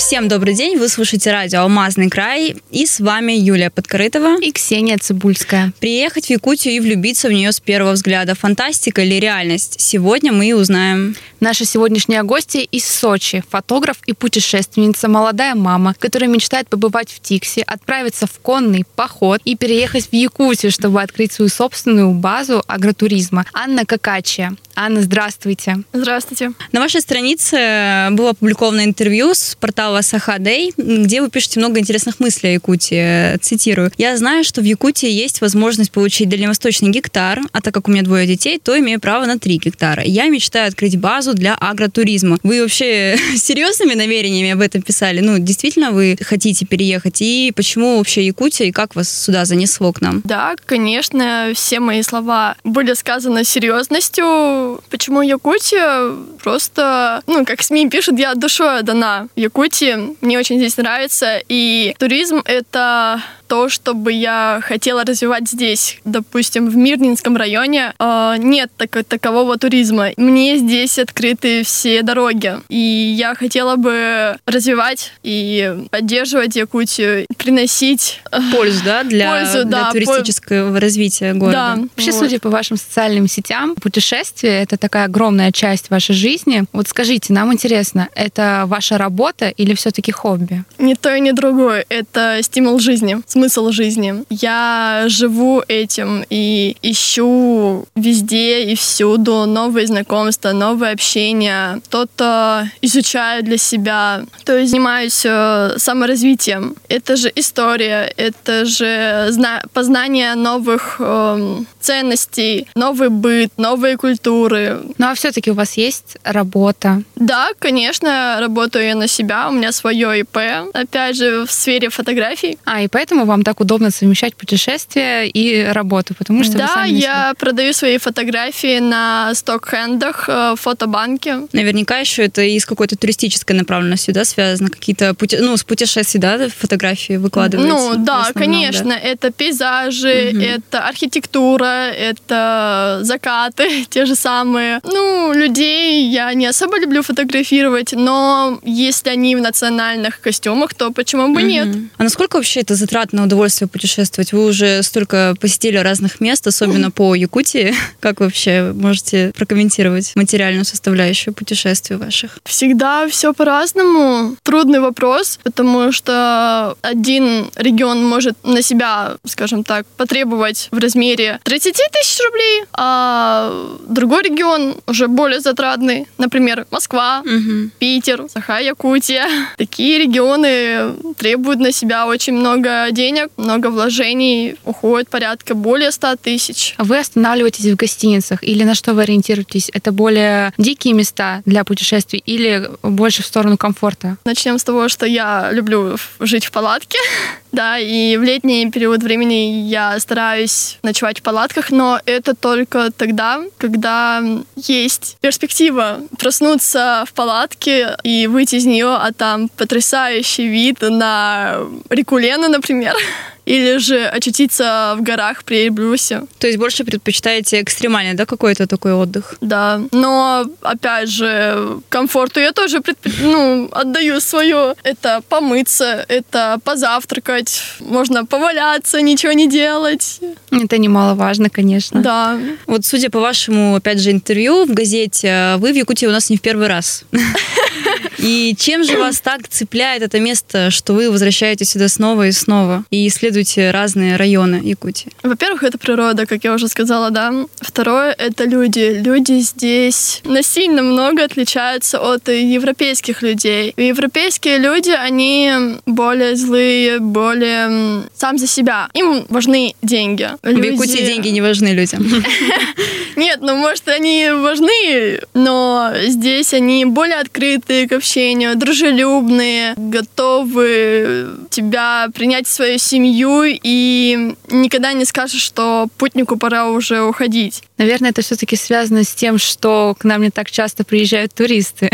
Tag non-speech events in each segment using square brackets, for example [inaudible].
Всем добрый день, вы слушаете радио «Алмазный край» и с вами Юлия Подкорытова и Ксения Цибульская. Приехать в Якутию и влюбиться в нее с первого взгляда – фантастика или реальность? Сегодня мы и узнаем. Наша сегодняшняя гостья из Сочи, фотограф и путешественница, молодая мама, которая мечтает побывать в Тиксе, отправиться в конный поход и переехать в Якутию, чтобы открыть свою собственную базу агротуризма. Анна Какачия. Анна, здравствуйте. Здравствуйте. На вашей странице было опубликовано интервью с портала Сахадей, где вы пишете много интересных мыслей о Якутии. Цитирую. «Я знаю, что в Якутии есть возможность получить дальневосточный гектар, а так как у меня двое детей, то имею право на три гектара. Я мечтаю открыть базу для агротуризма». Вы вообще [laughs] серьезными намерениями об этом писали? Ну, действительно вы хотите переехать? И почему вообще Якутия, и как вас сюда занесло к нам? Да, конечно, все мои слова были сказаны серьезностью, почему Якутия? Просто, ну, как СМИ пишут, я душой дана Якутии. Мне очень здесь нравится. И туризм — это то, чтобы я хотела развивать здесь. Допустим, в Мирнинском районе э, нет так, такового туризма. Мне здесь открыты все дороги. И я хотела бы развивать и поддерживать Якутию, приносить э, пользу, да, для, пользу, для да, туристического пол... развития города. Да. Вообще, вот. судя по вашим социальным сетям, путешествие — это такая огромная часть вашей жизни. Вот скажите, нам интересно, это ваша работа или все-таки хобби? Не то и не другое. Это стимул жизни смысл жизни. Я живу этим и ищу везде и всюду новые знакомства, новые общения, что-то изучаю для себя, то есть занимаюсь э, саморазвитием. Это же история, это же познание новых э, ценностей, новый быт, новые культуры. Ну а все-таки у вас есть работа? Да, конечно, работаю я на себя, у меня свое ИП, опять же, в сфере фотографий. А, и поэтому вам так удобно совмещать путешествия и работу, потому что да, вы сами я продаю свои фотографии на сток-хендах э, фотобанке. Наверняка еще это и с какой-то туристической направленностью, да, связано, какие-то пути... ну, с путешествий, да, фотографии выкладываете? Ну, да, основном, конечно, да? это пейзажи, угу. это архитектура, это закаты [laughs] те же самые. Ну, людей я не особо люблю фотографировать, но если они в национальных костюмах, то почему бы угу. нет? А насколько вообще это затратно на удовольствие путешествовать. Вы уже столько посетили разных мест, особенно [laughs] по Якутии. [laughs] Как вообще можете прокомментировать материальную составляющую путешествий ваших? Всегда все по-разному. Трудный вопрос, потому что один регион может на себя, скажем так, потребовать в размере 30 тысяч рублей, а другой регион уже более затратный, например, Москва, угу. Питер, Саха-Якутия. [laughs] Такие регионы требуют на себя очень много денег, денег, много вложений, уходит порядка более 100 тысяч. Вы останавливаетесь в гостиницах или на что вы ориентируетесь? Это более дикие места для путешествий или больше в сторону комфорта? Начнем с того, что я люблю жить в палатке. [laughs] Да, и в летний период времени я стараюсь ночевать в палатках, но это только тогда, когда есть перспектива проснуться в палатке и выйти из нее, а там потрясающий вид на реку Лену, например [laughs] или же очутиться в горах при Эльбрусе. То есть больше предпочитаете экстремальный, да, какой-то такой отдых? Да, но опять же, комфорту я тоже предп... ну, отдаю свое. Это помыться, это позавтракать, можно поваляться, ничего не делать. Это немаловажно, конечно. Да. Вот судя по вашему, опять же, интервью в газете, вы в Якутии у нас не в первый раз. [laughs] И чем же вас так цепляет это место, что вы возвращаетесь сюда снова и снова и исследуете разные районы Якутии? Во-первых, это природа, как я уже сказала, да. Второе — это люди. Люди здесь насильно много отличаются от европейских людей. Европейские люди, они более злые, более сам за себя. Им важны деньги. Люди... В Якутии деньги не важны людям. [laughs] Нет, ну, может, они важны, но здесь они более открытые к общению, дружелюбные, готовы тебя принять в свою семью и никогда не скажешь, что путнику пора уже уходить. Наверное, это все-таки связано с тем, что к нам не так часто приезжают туристы.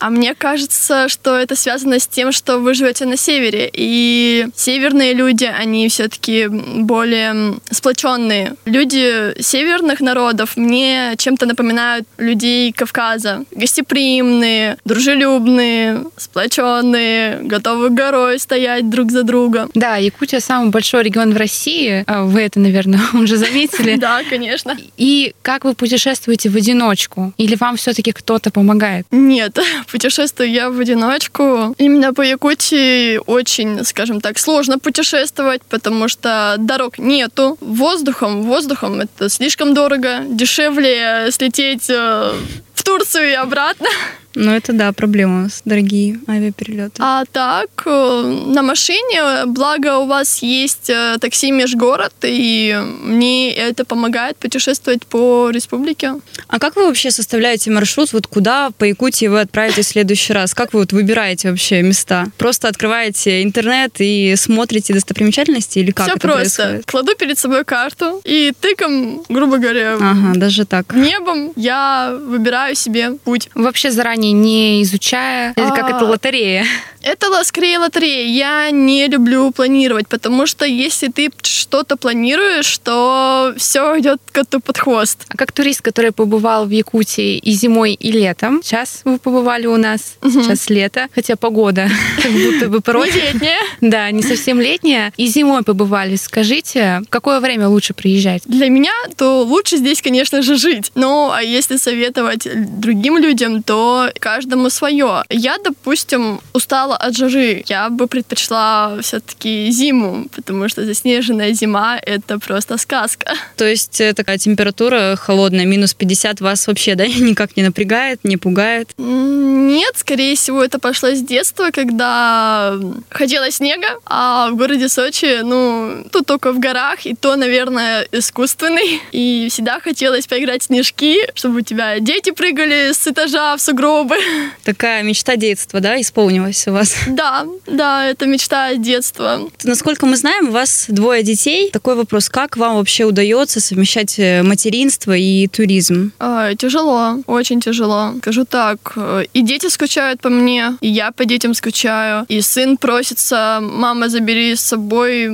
А мне кажется, что это связано с тем, что вы живете на севере, и северные люди, они все-таки более сплоченные. Люди северных народов мне чем-то напоминают людей Кавказа. Гостеприимные, дружелюбные, сплоченные, готовы горой стоять друг за друга. Да, Якутия самый большой регион в России. А вы это, наверное, [laughs] уже заметили. [laughs] Да, конечно. И как вы путешествуете в одиночку? Или вам все-таки кто-то помогает? Нет, [laughs] путешествую я в одиночку. Именно по Якутии очень, скажем так, сложно путешествовать, потому что дорог нету. Воздухом, воздухом это слишком дорого. Дешевле слететь э, в Турцию и обратно. Ну, это да, проблема, дорогие авиаперелеты. А так, э, на машине, благо у вас есть э, такси межгород, и мне это помогает путешествовать по республике. А как вы вообще составляете маршрут? Вот куда по Якутии вы отправитесь в следующий раз? Как вы вот выбираете вообще места? Просто открываете интернет и смотрите достопримечательности или как Все это просто. происходит? Кладу перед собой карту и тыком, грубо говоря, Ага, даже так. небом я выбираю себе путь. Вообще заранее не изучая, это как А. это лотерея. Это скорее лотерея. Я не люблю планировать, потому что если ты что-то планируешь, то все идет коту под хвост. А как турист, который побывал в Якутии и зимой, и летом, сейчас вы побывали у нас, сейчас лето, хотя погода [laughs] как будто бы против. летняя. Да, не совсем летняя. И зимой побывали. Скажите, в какое время лучше приезжать? Для меня, то лучше здесь, конечно же, жить. Но а если советовать другим людям, то каждому свое. Я, допустим, устала от жары. Я бы предпочла все-таки зиму, потому что заснеженная зима — это просто сказка. То есть э, такая температура холодная, минус 50, вас вообще, да, [laughs] никак не напрягает, не пугает? Нет, скорее всего, это пошло с детства, когда хотела снега, а в городе Сочи, ну, тут только в горах, и то, наверное, искусственный. И всегда хотелось поиграть в снежки, чтобы у тебя дети прыгали с этажа в сугробы. Такая мечта детства, да, исполнилась у вас? [laughs] Да, да, это мечта детства. Насколько мы знаем, у вас двое детей. Такой вопрос, как вам вообще удается совмещать э, материнство и туризм? Ой, тяжело, очень тяжело. Скажу так, э, и дети скучают по мне, и я по детям скучаю, и сын просится, мама, забери с собой,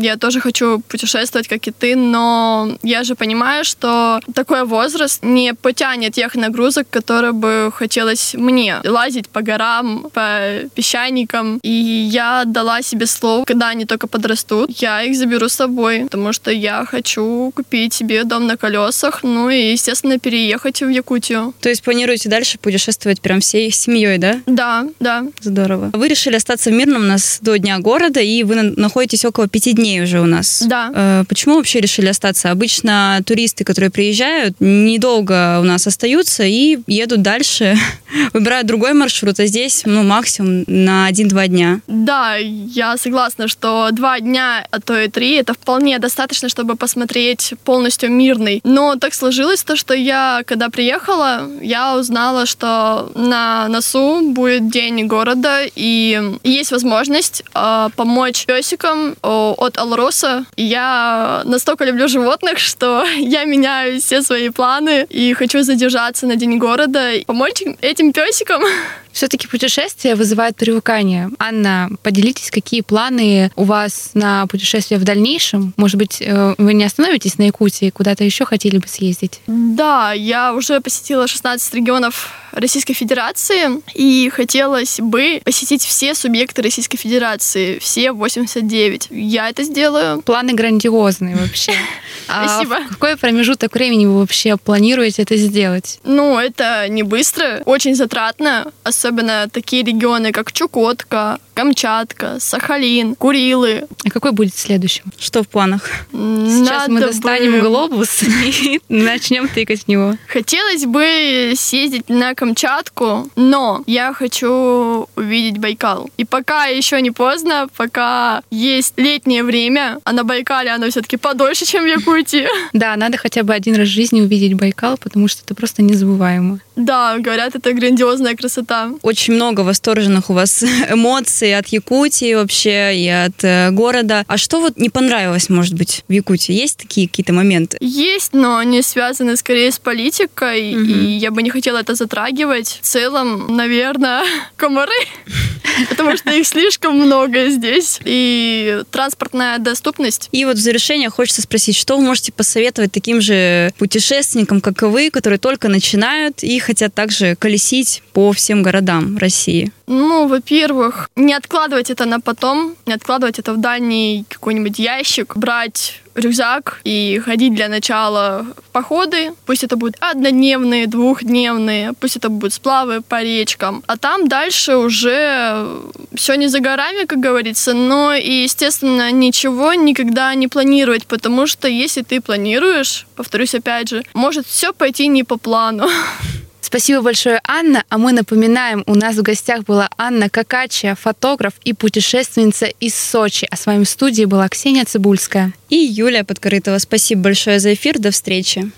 я тоже хочу путешествовать, как и ты, но я же понимаю, что такой возраст не потянет тех нагрузок, которые бы хотелось мне. Лазить по горам, по песчаникам, и я дала себе слово, когда они только подрастут, я их заберу с собой, потому что я хочу купить себе дом на колесах, ну и, естественно, переехать в Якутию. То есть планируете дальше путешествовать прям всей семьей, да? Да, да. Здорово. Вы решили остаться в Мирном у нас до Дня города, и вы на- находитесь около пяти дней уже у нас. Да. Э, Почему вообще решили остаться? Обычно туристы, которые приезжают, недолго у нас остаются и едут дальше, [laughs] выбирают другой маршрут, а здесь, ну, максимум на один-два дня. Да, я согласна, что два дня, а то и три, это вполне достаточно, чтобы посмотреть полностью мирный. Но так сложилось то, что я, когда приехала, я узнала, что на носу будет день города, и есть возможность э, помочь песикам от Алроса. Я настолько люблю животных, [laughs] что я меняю все свои планы и хочу задержаться на день города, и помочь этим песикам. [laughs] Все-таки путешествия вызывают привыкание. Анна, поделитесь, какие планы у вас на путешествие в дальнейшем? Может быть, э, вы не остановитесь на Якутии, куда-то еще хотели бы съездить? Да, я уже посетила 16 регионов Российской Федерации и хотелось бы посетить все субъекты Российской Федерации, все 89. Я это сделаю. Планы грандиозные вообще. [laughs] А Спасибо. в какой промежуток времени вы вообще планируете это сделать? Ну, это не быстро, очень затратно, особенно такие регионы, как Чукотка, Камчатка, Сахалин, Курилы. А какой будет следующим? Что в планах? Сейчас мы достанем бы- глобус [laughs] и начнем тыкать в него. Хотелось бы съездить на Камчатку, но я хочу увидеть Байкал. И пока еще не поздно, пока есть летнее время, а на Байкале оно все-таки подольше, чем в Якутии. [laughs] Да, надо хотя бы один раз в жизни увидеть Байкал, потому что это просто незабываемо. Да, говорят, это грандиозная красота. Да. Очень много восторженных у вас [laughs] эмоций от Якутии вообще и от э, города. А что вот не понравилось, может быть, в Якутии? Есть такие какие-то моменты? Есть, но они связаны скорее с политикой, Мгм. и я бы не хотела это затрагивать. В целом, наверное, [laughs] комары, [laughs] потому что их слишком много здесь. И транспортная доступность. И вот в завершение хочется спросить, что вы можете посоветовать таким же путешественникам, как и вы, которые только начинают и хотят также колесить по всем городам России? Ну, во-первых, не откладывать это на потом, не откладывать это в дальний какой-нибудь ящик, брать рюкзак и ходить для начала в походы. Пусть это будут однодневные, двухдневные, пусть это будут сплавы по речкам. А там дальше уже все не за горами, как говорится, но и, естественно, ничего никогда не планировать, потому что если ты планируешь, повторюсь опять же, может все пойти не по плану. [laughs] Спасибо большое, Анна. А мы напоминаем, у нас в гостях была Анна Какачия, фотограф и путешественница из Сочи. А с вами в студии была Ксения Цибульская. И Юлия Подкорытова. Спасибо большое за эфир. До встречи.